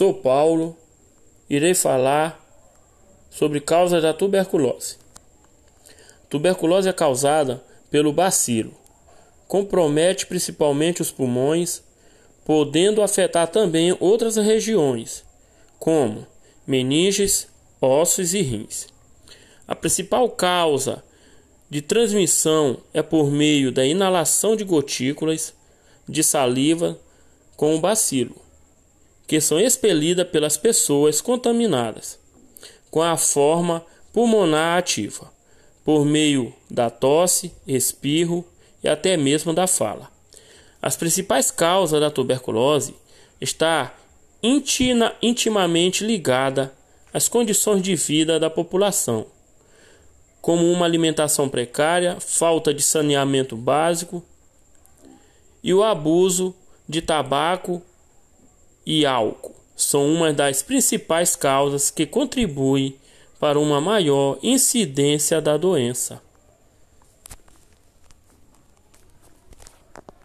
Sou Paulo, irei falar sobre causas da tuberculose. Tuberculose é causada pelo bacilo. Compromete principalmente os pulmões, podendo afetar também outras regiões, como meninges, ossos e rins. A principal causa de transmissão é por meio da inalação de gotículas de saliva com o bacilo, que são expelidas pelas pessoas contaminadas com a forma pulmonar ativa, por meio da tosse, espirro e até mesmo da fala. As principais causas da tuberculose está intimamente ligada às condições de vida da população como uma alimentação precária, falta de saneamento básico e o abuso de tabaco e álcool são uma das principais causas que contribuem para uma maior incidência da doença.